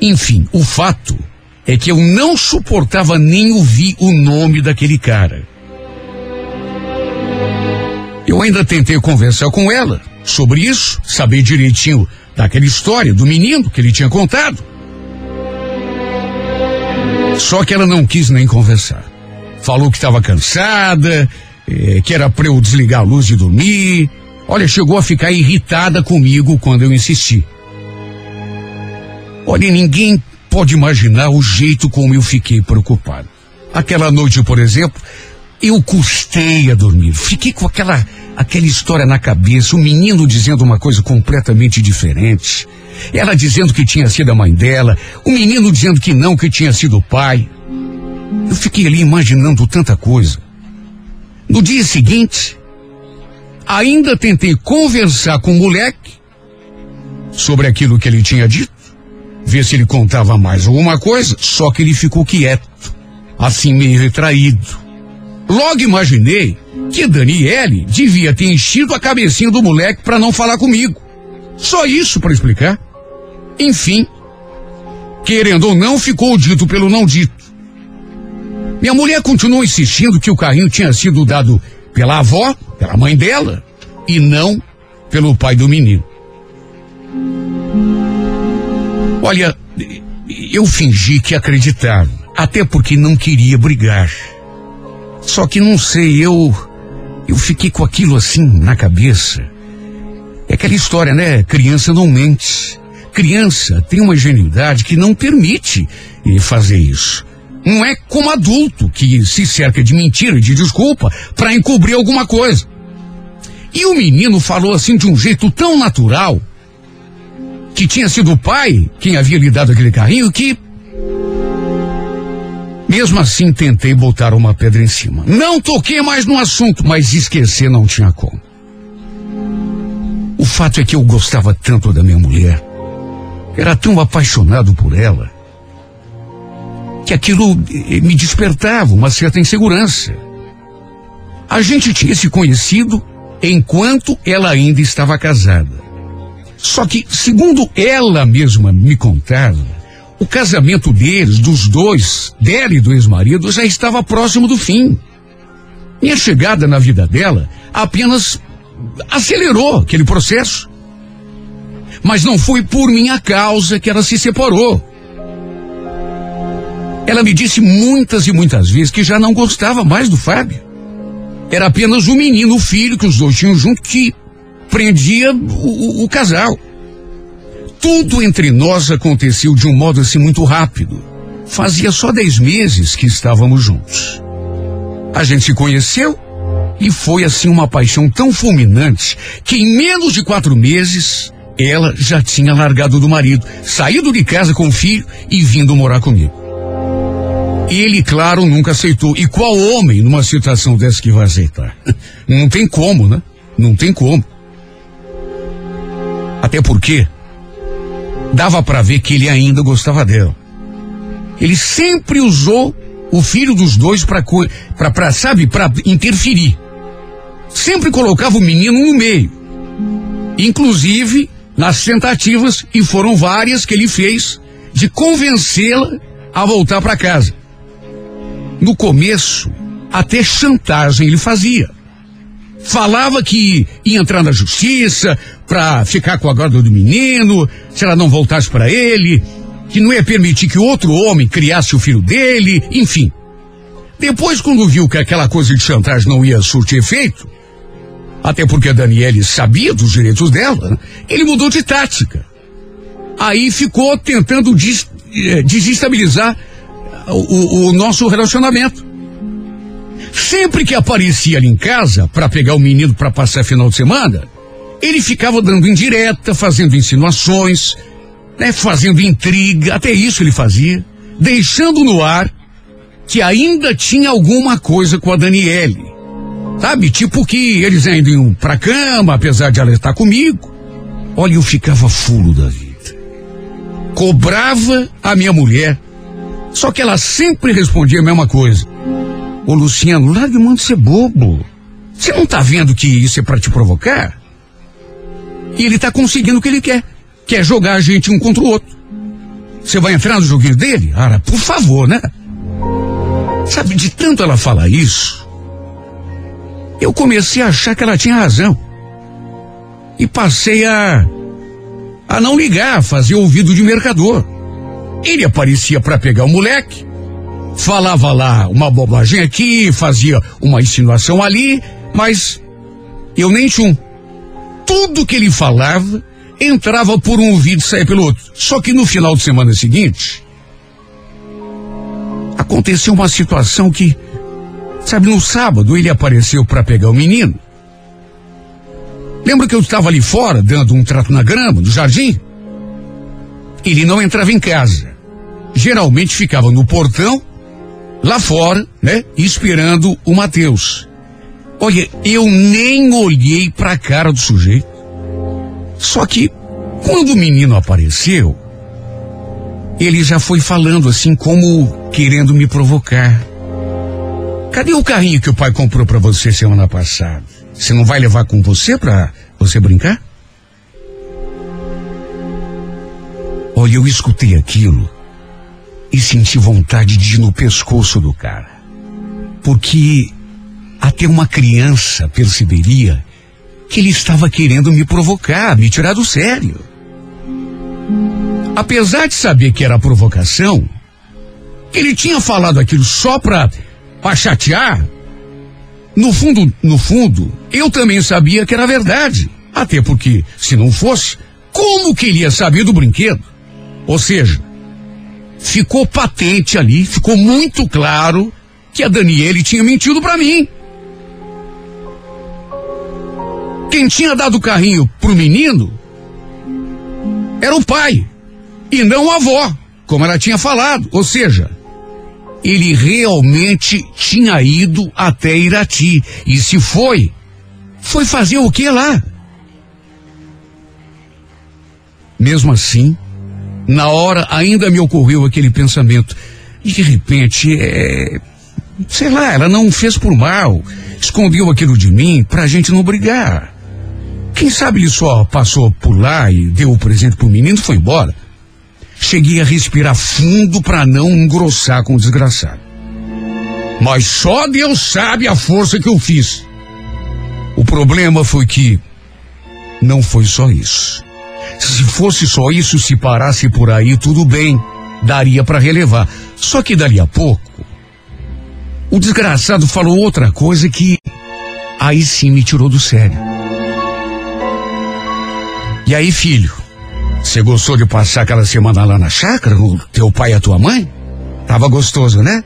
Enfim, o fato é que eu não suportava nem ouvir o nome daquele cara. Eu ainda tentei conversar com ela sobre isso, saber direitinho daquela história do menino que ele tinha contado. Só que ela não quis nem conversar. Falou que estava cansada, eh, que era para eu desligar a luz de dormir. Olha, chegou a ficar irritada comigo quando eu insisti. Olha, ninguém pode imaginar o jeito como eu fiquei preocupado. Aquela noite, por exemplo, eu custei a dormir. Fiquei com aquela aquela história na cabeça, o menino dizendo uma coisa completamente diferente. Ela dizendo que tinha sido a mãe dela, o menino dizendo que não, que tinha sido o pai. Eu fiquei ali imaginando tanta coisa. No dia seguinte, ainda tentei conversar com o moleque sobre aquilo que ele tinha dito, ver se ele contava mais alguma coisa, só que ele ficou quieto, assim meio retraído. Logo imaginei que Daniele devia ter enchido a cabecinha do moleque para não falar comigo. Só isso para explicar. Enfim, querendo ou não, ficou dito pelo não dito. Minha mulher continuou insistindo que o carrinho tinha sido dado pela avó, pela mãe dela, e não pelo pai do menino. Olha, eu fingi que acreditava, até porque não queria brigar. Só que não sei, eu eu fiquei com aquilo assim na cabeça. É aquela história, né? Criança não mente. Criança tem uma ingenuidade que não permite fazer isso. Não é como adulto que se cerca de mentira e de desculpa para encobrir alguma coisa. E o menino falou assim de um jeito tão natural que tinha sido o pai quem havia lhe dado aquele carrinho que mesmo assim, tentei botar uma pedra em cima. Não toquei mais no assunto, mas esquecer não tinha como. O fato é que eu gostava tanto da minha mulher, era tão apaixonado por ela, que aquilo eh, me despertava uma certa insegurança. A gente tinha se conhecido enquanto ela ainda estava casada. Só que, segundo ela mesma me contava, o casamento deles, dos dois, dela e do ex-marido, já estava próximo do fim. Minha chegada na vida dela apenas acelerou aquele processo. Mas não foi por minha causa que ela se separou. Ela me disse muitas e muitas vezes que já não gostava mais do Fábio. Era apenas o menino, o filho que os dois tinham junto que prendia o, o, o casal. Tudo entre nós aconteceu de um modo assim muito rápido. Fazia só dez meses que estávamos juntos. A gente se conheceu e foi assim uma paixão tão fulminante que em menos de quatro meses ela já tinha largado do marido, saído de casa com o filho e vindo morar comigo. Ele, claro, nunca aceitou. E qual homem numa situação dessa que vai aceitar? [LAUGHS] Não tem como, né? Não tem como. Até porque dava para ver que ele ainda gostava dela. Ele sempre usou o filho dos dois para para sabe, para interferir. Sempre colocava o menino no meio. Inclusive nas tentativas e foram várias que ele fez de convencê-la a voltar para casa. No começo, até chantagem ele fazia. Falava que ia entrar na justiça para ficar com a guarda do menino, se ela não voltasse para ele, que não ia permitir que outro homem criasse o filho dele, enfim. Depois, quando viu que aquela coisa de chantagem não ia surtir efeito, até porque a Daniele sabia dos direitos dela, né, ele mudou de tática. Aí ficou tentando des, eh, desestabilizar o, o nosso relacionamento. Sempre que aparecia ali em casa para pegar o menino para passar final de semana, ele ficava dando indireta, fazendo insinuações, né, fazendo intriga, até isso ele fazia, deixando no ar que ainda tinha alguma coisa com a Daniele. Sabe, tipo que eles ainda iam pra cama, apesar de ela estar comigo. Olha, eu ficava fulo da vida. Cobrava a minha mulher só que ela sempre respondia a mesma coisa. Ô Luciano, larga mão de ser bobo. Você não tá vendo que isso é para te provocar? E ele tá conseguindo o que ele quer. Quer jogar a gente um contra o outro. Você vai entrar no joguinho dele? Ara, por favor, né? Sabe, de tanto ela falar isso, eu comecei a achar que ela tinha razão. E passei a. a não ligar, fazer ouvido de mercador. Ele aparecia para pegar o moleque, falava lá uma bobagem aqui, fazia uma insinuação ali, mas eu nem tinha um. Tudo que ele falava entrava por um ouvido e saía pelo outro. Só que no final de semana seguinte, aconteceu uma situação que, sabe, no sábado ele apareceu para pegar o menino. Lembra que eu estava ali fora, dando um trato na grama, no jardim? Ele não entrava em casa. Geralmente ficava no portão, lá fora, né? Esperando o Mateus. Olha, eu nem olhei para a cara do sujeito. Só que quando o menino apareceu, ele já foi falando assim como querendo me provocar. Cadê o carrinho que o pai comprou para você semana passada? Você não vai levar com você para você brincar? Olha, eu escutei aquilo e senti vontade de ir no pescoço do cara. Porque até uma criança perceberia que ele estava querendo me provocar, me tirar do sério. Apesar de saber que era provocação, ele tinha falado aquilo só para chatear. No fundo, no fundo, eu também sabia que era verdade. Até porque, se não fosse, como que ele ia saber do brinquedo? Ou seja, ficou patente ali, ficou muito claro que a Daniele tinha mentido para mim. Quem tinha dado o carrinho pro menino era o pai e não a avó, como ela tinha falado. Ou seja, ele realmente tinha ido até Irati. E se foi, foi fazer o que lá? Mesmo assim, na hora ainda me ocorreu aquele pensamento. E de repente, é, sei lá, ela não fez por mal. Escondeu aquilo de mim pra gente não brigar. Quem sabe ele só passou por lá e deu o presente pro menino e foi embora. Cheguei a respirar fundo para não engrossar com o desgraçado. Mas só Deus sabe a força que eu fiz. O problema foi que não foi só isso. Se fosse só isso, se parasse por aí, tudo bem, daria para relevar. Só que dali a pouco, o desgraçado falou outra coisa que aí sim me tirou do sério. E aí, filho, você gostou de passar aquela semana lá na chácara com teu pai e a tua mãe? Tava gostoso, né?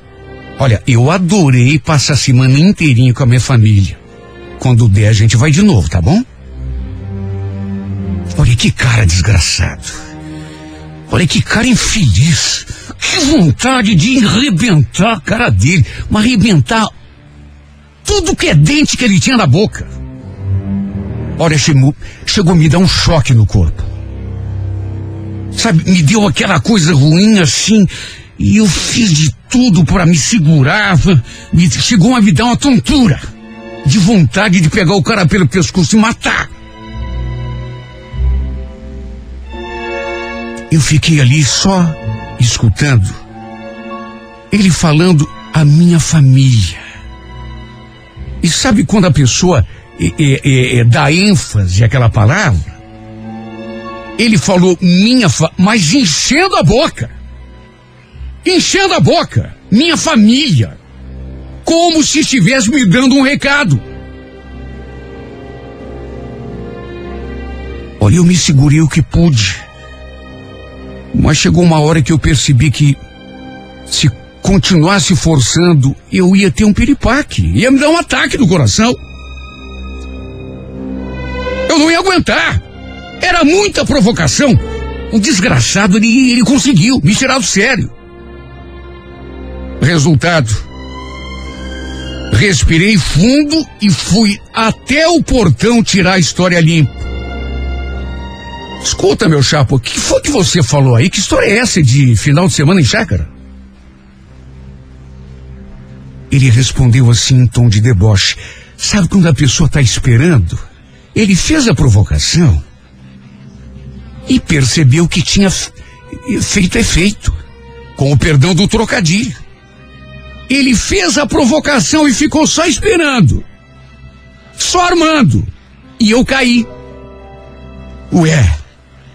Olha, eu adorei passar a semana inteirinha com a minha família. Quando der, a gente vai de novo, tá bom? Olha que cara desgraçado. Olha que cara infeliz. que vontade de arrebentar a cara dele, mas arrebentar tudo que é dente que ele tinha na boca. Olha, chegou, chegou a me dar um choque no corpo. Sabe, me deu aquela coisa ruim assim, e eu fiz de tudo para me segurar. Me, chegou a me dar uma tontura de vontade de pegar o cara pelo pescoço e matar. Eu fiquei ali só escutando ele falando a minha família. E sabe quando a pessoa dá ênfase àquela palavra? Ele falou minha fa mas enchendo a boca. Enchendo a boca. Minha família. Como se estivesse me dando um recado. Olha, eu me segurei o que pude. Mas chegou uma hora que eu percebi que se continuasse forçando, eu ia ter um piripaque, ia me dar um ataque do coração. Eu não ia aguentar. Era muita provocação. Um desgraçado, ele, ele conseguiu me tirar do sério. Resultado. Respirei fundo e fui até o portão tirar a história limpa. Escuta, meu chapo, o que foi que você falou aí? Que história é essa de final de semana em chácara? Ele respondeu assim em tom de deboche. Sabe quando a pessoa está esperando? Ele fez a provocação e percebeu que tinha feito efeito, com o perdão do trocadilho. Ele fez a provocação e ficou só esperando, só armando, e eu caí. Ué,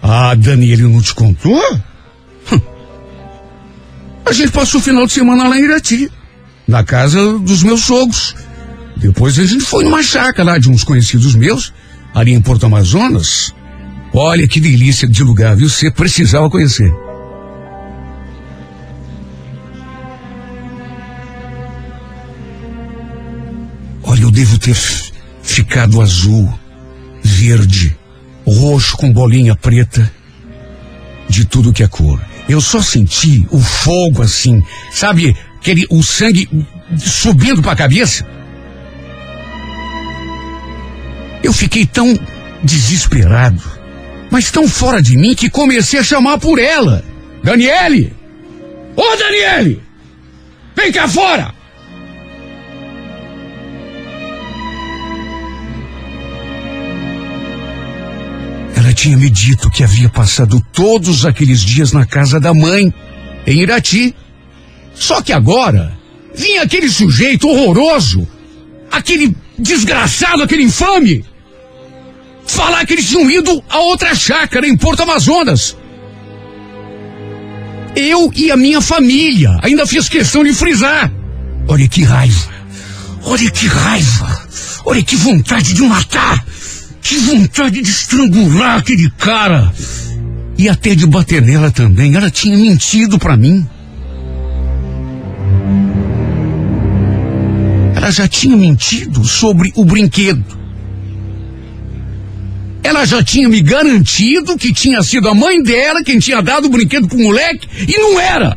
a Daniela não te contou? Hum. A gente passou o final de semana lá em Irati, na casa dos meus sogros. Depois a gente foi numa chácara lá de uns conhecidos meus, ali em Porto Amazonas. Olha que delícia de lugar, viu? Você precisava conhecer. Olha, eu devo ter ficado azul, verde, roxo com bolinha preta, de tudo que é cor. Eu só senti o fogo assim, sabe? Aquele, o sangue subindo para a cabeça. Eu fiquei tão desesperado, mas tão fora de mim que comecei a chamar por ela. Daniele! Ô Daniele! Vem cá fora! Tinha me dito que havia passado todos aqueles dias na casa da mãe, em Irati. Só que agora vinha aquele sujeito horroroso, aquele desgraçado, aquele infame, falar que eles tinham ido a outra chácara em Porto Amazonas. Eu e a minha família, ainda fiz questão de frisar. Olha que raiva, olha que raiva, olha que vontade de matar, que vontade de estrangular aquele cara. E até de bater nela também, ela tinha mentido para mim. Ela já tinha mentido sobre o brinquedo. Ela já tinha me garantido que tinha sido a mãe dela quem tinha dado o brinquedo pro moleque e não era.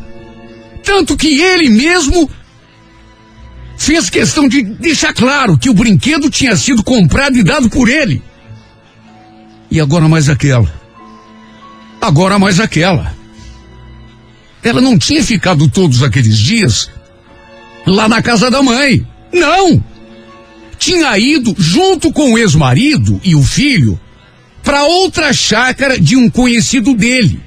Tanto que ele mesmo fez questão de deixar claro que o brinquedo tinha sido comprado e dado por ele. E agora mais aquela. Agora mais aquela. Ela não tinha ficado todos aqueles dias lá na casa da mãe. Não! Tinha ido junto com o ex-marido e o filho para outra chácara de um conhecido dele.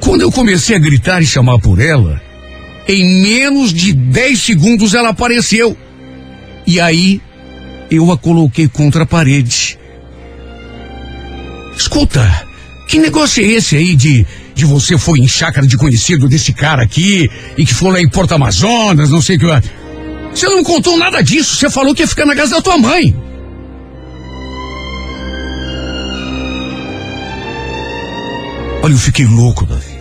Quando eu comecei a gritar e chamar por ela, em menos de 10 segundos ela apareceu. E aí eu a coloquei contra a parede. Escuta, que negócio é esse aí de, de você foi em chácara de conhecido desse cara aqui e que foi lá em Porto Amazonas, não sei o que lá. Você não contou nada disso, você falou que ia ficar na casa da tua mãe. Olha, eu fiquei louco da vida.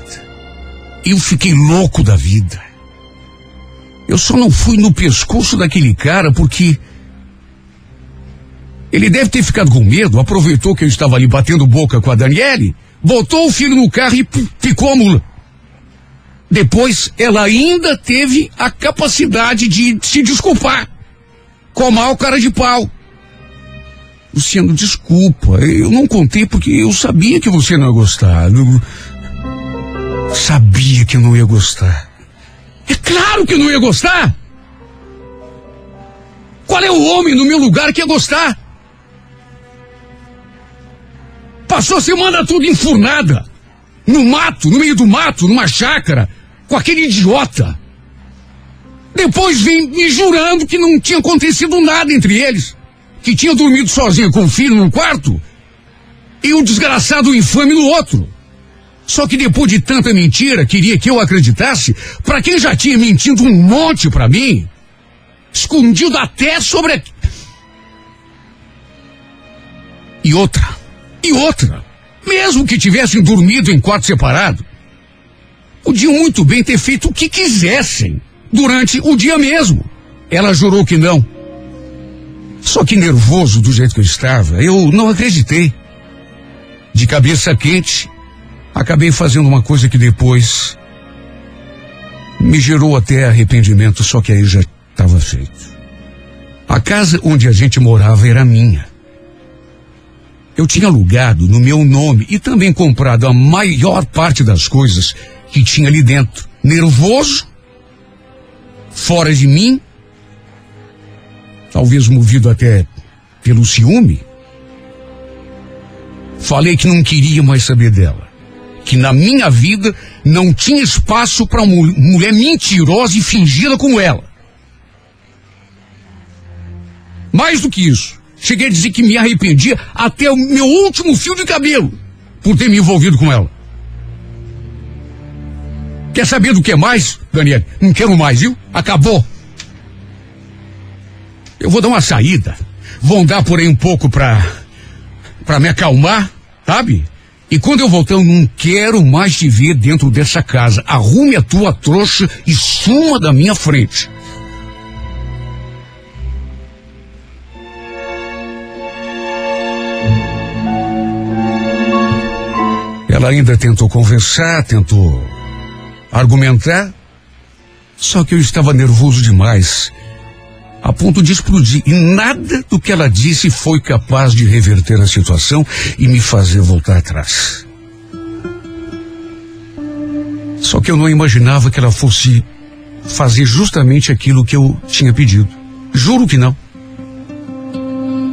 Eu fiquei louco da vida. Eu só não fui no pescoço daquele cara porque Ele deve ter ficado com medo, aproveitou que eu estava ali batendo boca com a Daniele, botou o filho no carro e picou a mula. Depois, ela ainda teve a capacidade de se desculpar. Com mau cara de pau. Luciano, desculpa, eu não contei porque eu sabia que você não ia gostar. Eu sabia que não ia gostar. É claro que não ia gostar! Qual é o homem no meu lugar que ia gostar? Passou a semana toda enfurnada. No mato, no meio do mato, numa chácara, com aquele idiota. Depois vem me jurando que não tinha acontecido nada entre eles. Que tinha dormido sozinha com o filho no quarto e o desgraçado infame no outro. Só que depois de tanta mentira, queria que eu acreditasse, para quem já tinha mentido um monte para mim, escondido até sobre. E outra, e outra, mesmo que tivessem dormido em quarto separado, podiam muito bem ter feito o que quisessem durante o dia mesmo. Ela jurou que não. Só que nervoso do jeito que eu estava, eu não acreditei. De cabeça quente, acabei fazendo uma coisa que depois me gerou até arrependimento, só que aí já estava feito. A casa onde a gente morava era minha. Eu tinha alugado no meu nome e também comprado a maior parte das coisas que tinha ali dentro. Nervoso, fora de mim, talvez movido até pelo ciúme. Falei que não queria mais saber dela. Que na minha vida não tinha espaço para uma mulher mentirosa e fingida como ela. Mais do que isso, cheguei a dizer que me arrependia até o meu último fio de cabelo por ter me envolvido com ela. Quer saber do que mais, Daniel? Não quero mais, viu? Acabou. Eu vou dar uma saída. Vou andar por aí um pouco pra, pra me acalmar, sabe? E quando eu voltar, eu não quero mais te ver dentro dessa casa. Arrume a tua trouxa e suma da minha frente. Ela ainda tentou conversar, tentou argumentar, só que eu estava nervoso demais, a ponto de explodir. E nada do que ela disse foi capaz de reverter a situação e me fazer voltar atrás. Só que eu não imaginava que ela fosse fazer justamente aquilo que eu tinha pedido. Juro que não.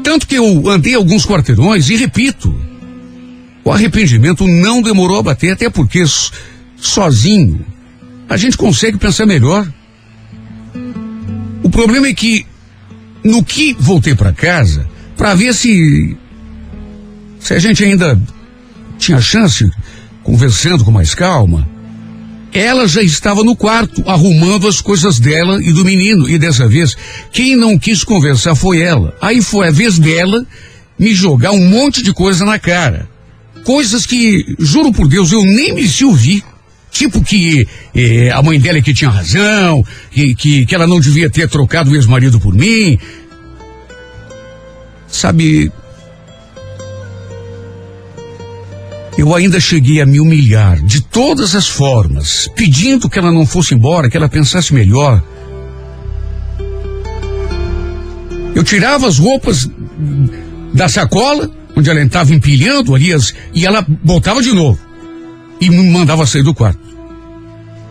Tanto que eu andei alguns quarteirões e repito, o arrependimento não demorou a bater, até porque sozinho a gente consegue pensar melhor. O problema é que no que voltei para casa para ver se se a gente ainda tinha chance conversando com mais calma, ela já estava no quarto arrumando as coisas dela e do menino e dessa vez quem não quis conversar foi ela. Aí foi a vez dela me jogar um monte de coisa na cara. Coisas que, juro por Deus, eu nem me se ouvi. Tipo que eh, a mãe dela é que tinha razão, que, que, que ela não devia ter trocado o ex-marido por mim. Sabe, eu ainda cheguei a me humilhar de todas as formas, pedindo que ela não fosse embora, que ela pensasse melhor. Eu tirava as roupas da sacola, onde ela estava empilhando ali, as, e ela botava de novo. E me mandava sair do quarto.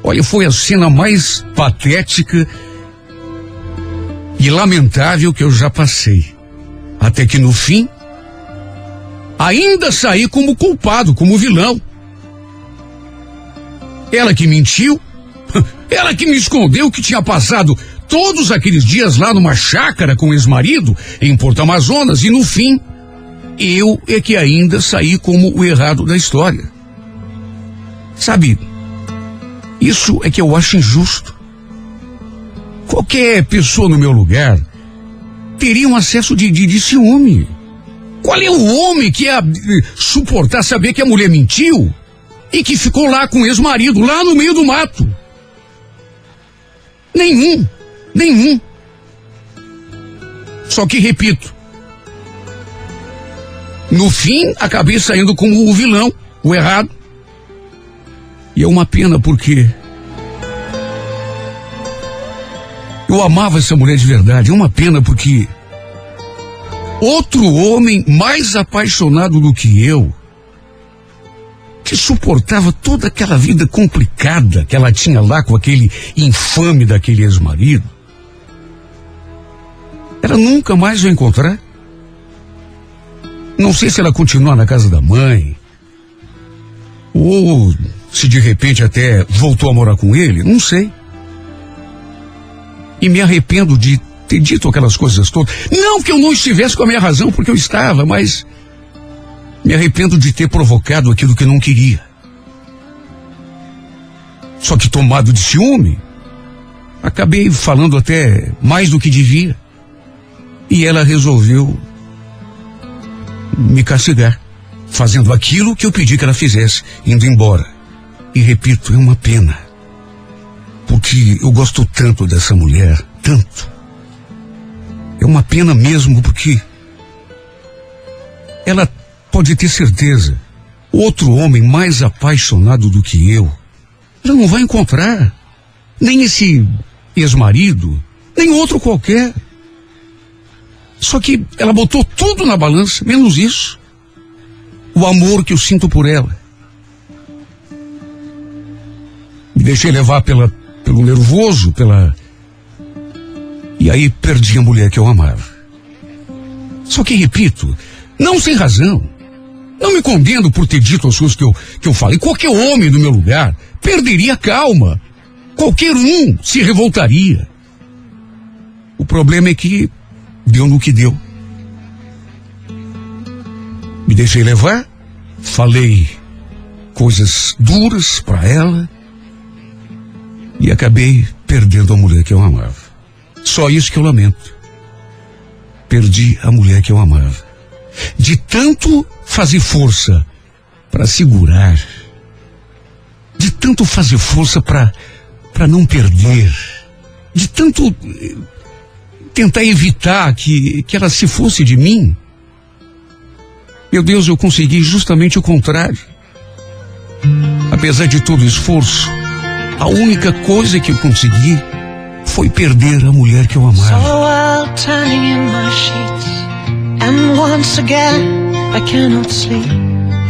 Olha, foi a cena mais patética e lamentável que eu já passei. Até que no fim, ainda saí como culpado, como vilão. Ela que mentiu, [LAUGHS] ela que me escondeu que tinha passado todos aqueles dias lá numa chácara com ex-marido em Porto Amazonas e no fim, eu é que ainda saí como o errado da história. Sabe, isso é que eu acho injusto. Qualquer pessoa no meu lugar teria um acesso de, de, de ciúme. Qual é o homem que ia eh, suportar saber que a mulher mentiu e que ficou lá com o ex-marido, lá no meio do mato? Nenhum. Nenhum. Só que, repito, No fim, acabei saindo como o vilão, o errado. E é uma pena porque eu amava essa mulher de verdade. É uma pena porque outro homem mais apaixonado do que eu, que suportava toda aquela vida complicada que ela tinha lá com aquele infame daquele ex-marido, ela nunca mais vai encontrar. Não sei se ela continua na casa da mãe, ou se de repente até voltou a morar com ele, não sei. E me arrependo de ter dito aquelas coisas todas. Não que eu não estivesse com a minha razão, porque eu estava, mas me arrependo de ter provocado aquilo que não queria. Só que tomado de ciúme, acabei falando até mais do que devia. E ela resolveu me castigar, fazendo aquilo que eu pedi que ela fizesse, indo embora. E repito, é uma pena. Porque eu gosto tanto dessa mulher, tanto. É uma pena mesmo porque ela pode ter certeza, outro homem mais apaixonado do que eu, ela não vai encontrar. Nem esse ex-marido, nem outro qualquer. Só que ela botou tudo na balança, menos isso. O amor que eu sinto por ela. Me deixei levar pela, pelo nervoso, pela. E aí perdi a mulher que eu amava. Só que, repito, não sem razão. Não me condeno por ter dito as coisas que eu, que eu falei. Qualquer homem no meu lugar perderia a calma. Qualquer um se revoltaria. O problema é que deu no que deu. Me deixei levar, falei coisas duras para ela e acabei perdendo a mulher que eu amava. Só isso que eu lamento. Perdi a mulher que eu amava. De tanto fazer força para segurar, de tanto fazer força para para não perder, de tanto eh, tentar evitar que, que ela se fosse de mim. Meu Deus, eu consegui justamente o contrário. Apesar de todo o esforço, a única coisa que eu consegui foi perder a mulher que eu So amava. I'll turning in my sheets, and once again I cannot sleep.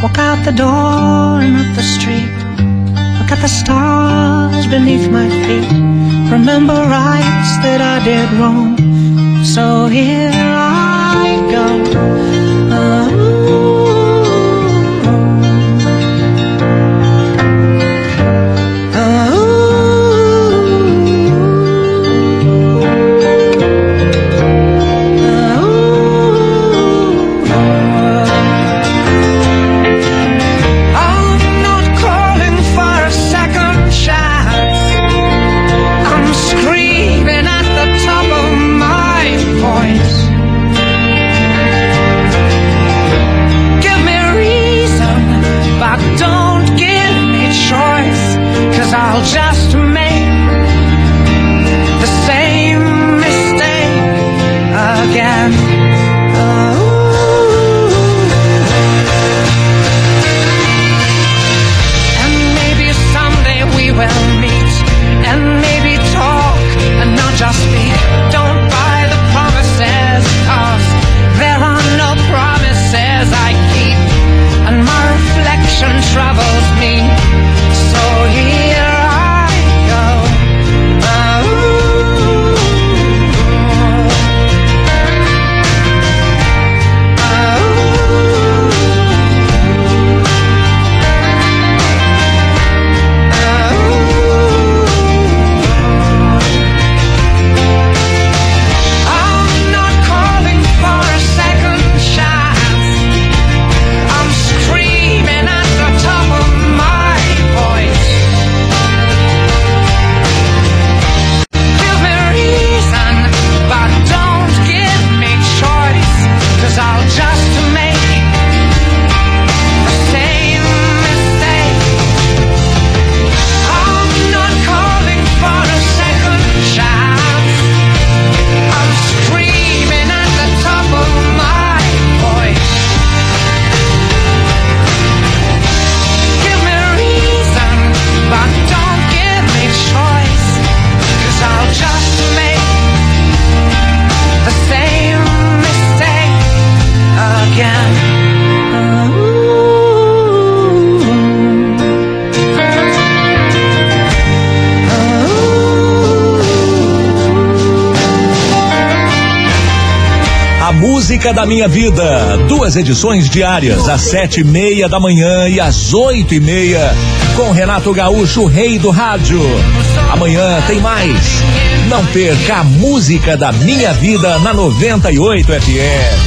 Walk out the door and up the street. Look at the stars beneath my feet. Remember rights that I did wrong. So here I go. Música da Minha Vida. Duas edições diárias, às sete e meia da manhã e às oito e meia, com Renato Gaúcho, rei do rádio. Amanhã tem mais. Não perca a música da minha vida na 98 FM.